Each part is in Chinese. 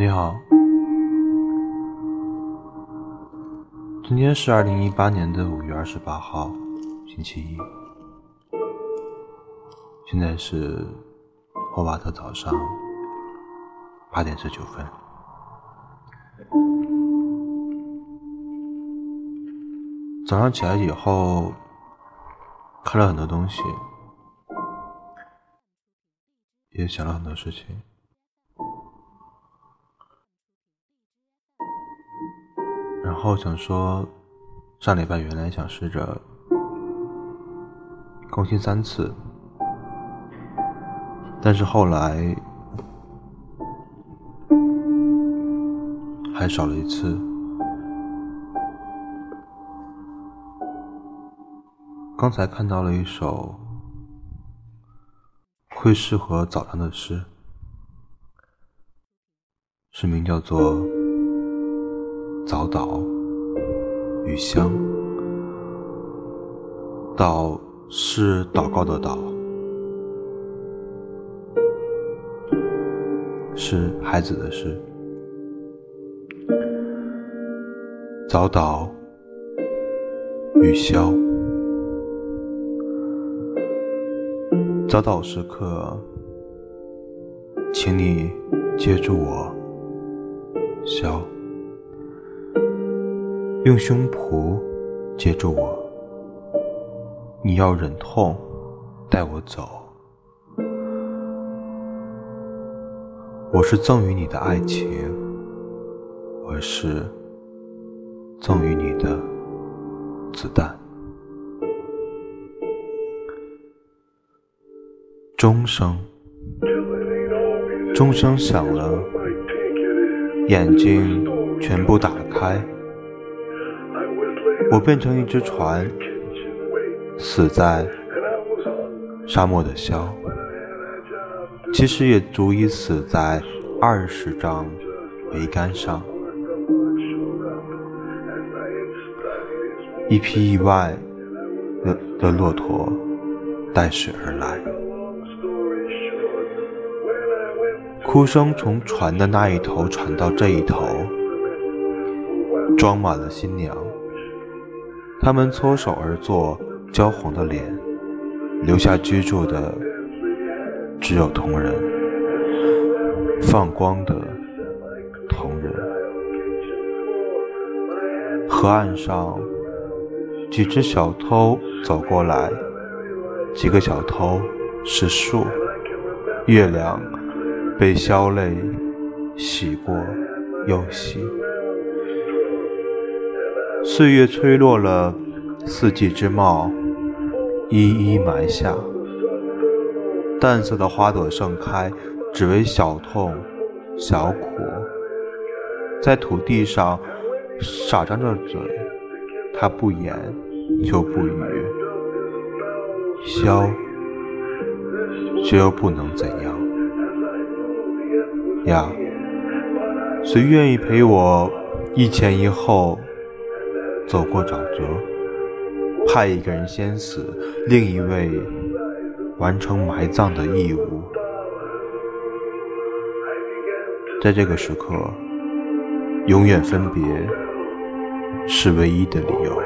你好，今天是二零一八年的五月二十八号，星期一。现在是霍瓦特早上八点十九分。早上起来以后，看了很多东西，也想了很多事情。然后想说，上礼拜原来想试着更新三次，但是后来还少了一次。刚才看到了一首会适合早上的诗，诗名叫做《早祷雨香》，祷是祷告的祷，是孩子的事。早祷与消。早祷时刻，请你接住我，笑，用胸脯接住我。你要忍痛带我走，我是赠予你的爱情，我是赠予你的子弹。钟声，钟声响了，眼睛全部打开，我变成一只船，死在沙漠的肖，其实也足以死在二十张桅杆上。一匹意外的的骆驼带水而来。哭声从船的那一头传到这一头，装满了新娘。他们搓手而坐，焦红的脸，留下居住的只有同人，放光的同人。河岸上，几只小偷走过来，几个小偷是树，月亮。被消泪洗过又洗，岁月吹落了四季之貌，一一埋下。淡色的花朵盛开，只为小痛小苦，在土地上傻张着嘴，他不言就不语，消却又不能怎样。呀，谁愿意陪我一前一后走过沼泽？派一个人先死，另一位完成埋葬的义务。在这个时刻，永远分别是唯一的理由。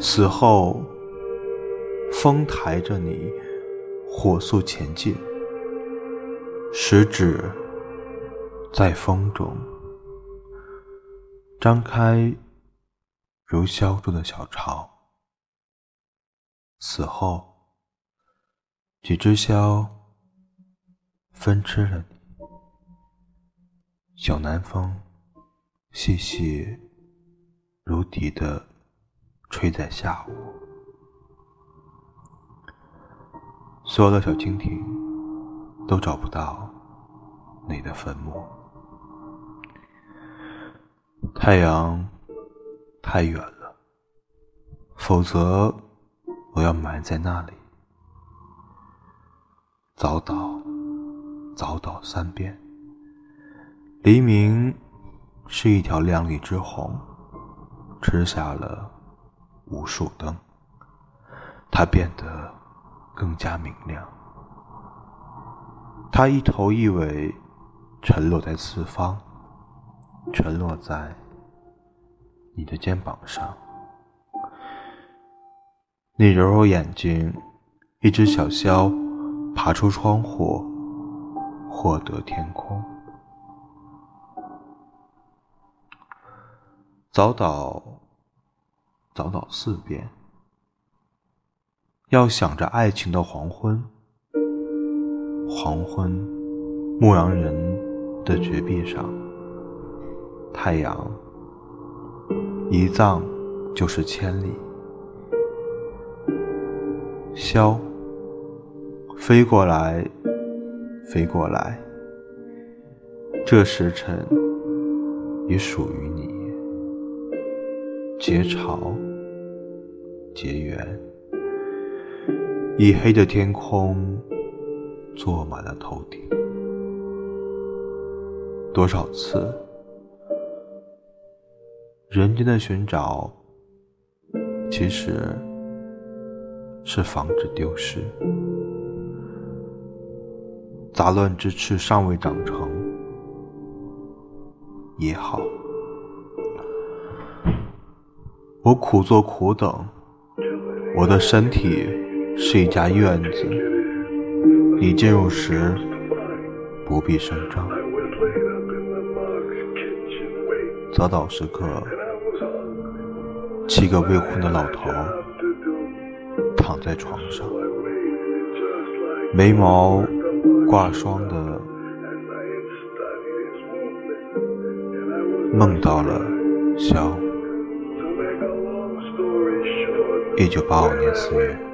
死后。风抬着你，火速前进。食指在风中张开，如消住的小巢。死后，几只枭分吃了你。小南风细细如笛的吹在下午。所有的小蜻蜓都找不到你的坟墓。太阳太远了，否则我要埋在那里。早倒，早倒三遍。黎明是一条亮丽之红，吃下了无数灯，它变得。更加明亮。它一头一尾沉落在四方，沉落在你的肩膀上。你揉揉眼睛，一只小枭爬出窗户，获得天空。早祷，早祷四遍。要想着爱情的黄昏，黄昏，牧羊人的绝壁上，太阳一葬就是千里。萧，飞过来，飞过来，这时辰已属于你。结巢，结缘，已黑的天空坐满了头顶。多少次，人间的寻找，其实是防止丢失。杂乱之翅尚未长成，也好。我苦做苦等，我的身体是一家院子，你进入时不必声张。早祷时刻，七个未婚的老头躺在床上，眉毛挂霜的，梦到了萧。一九八五年四月。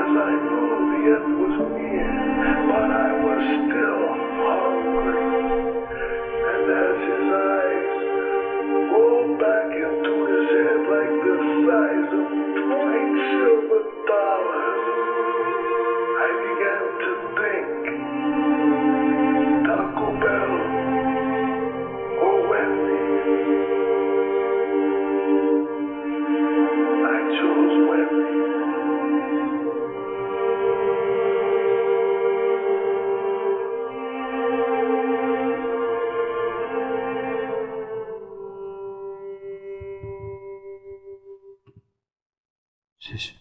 as I know, the end was near. здесь.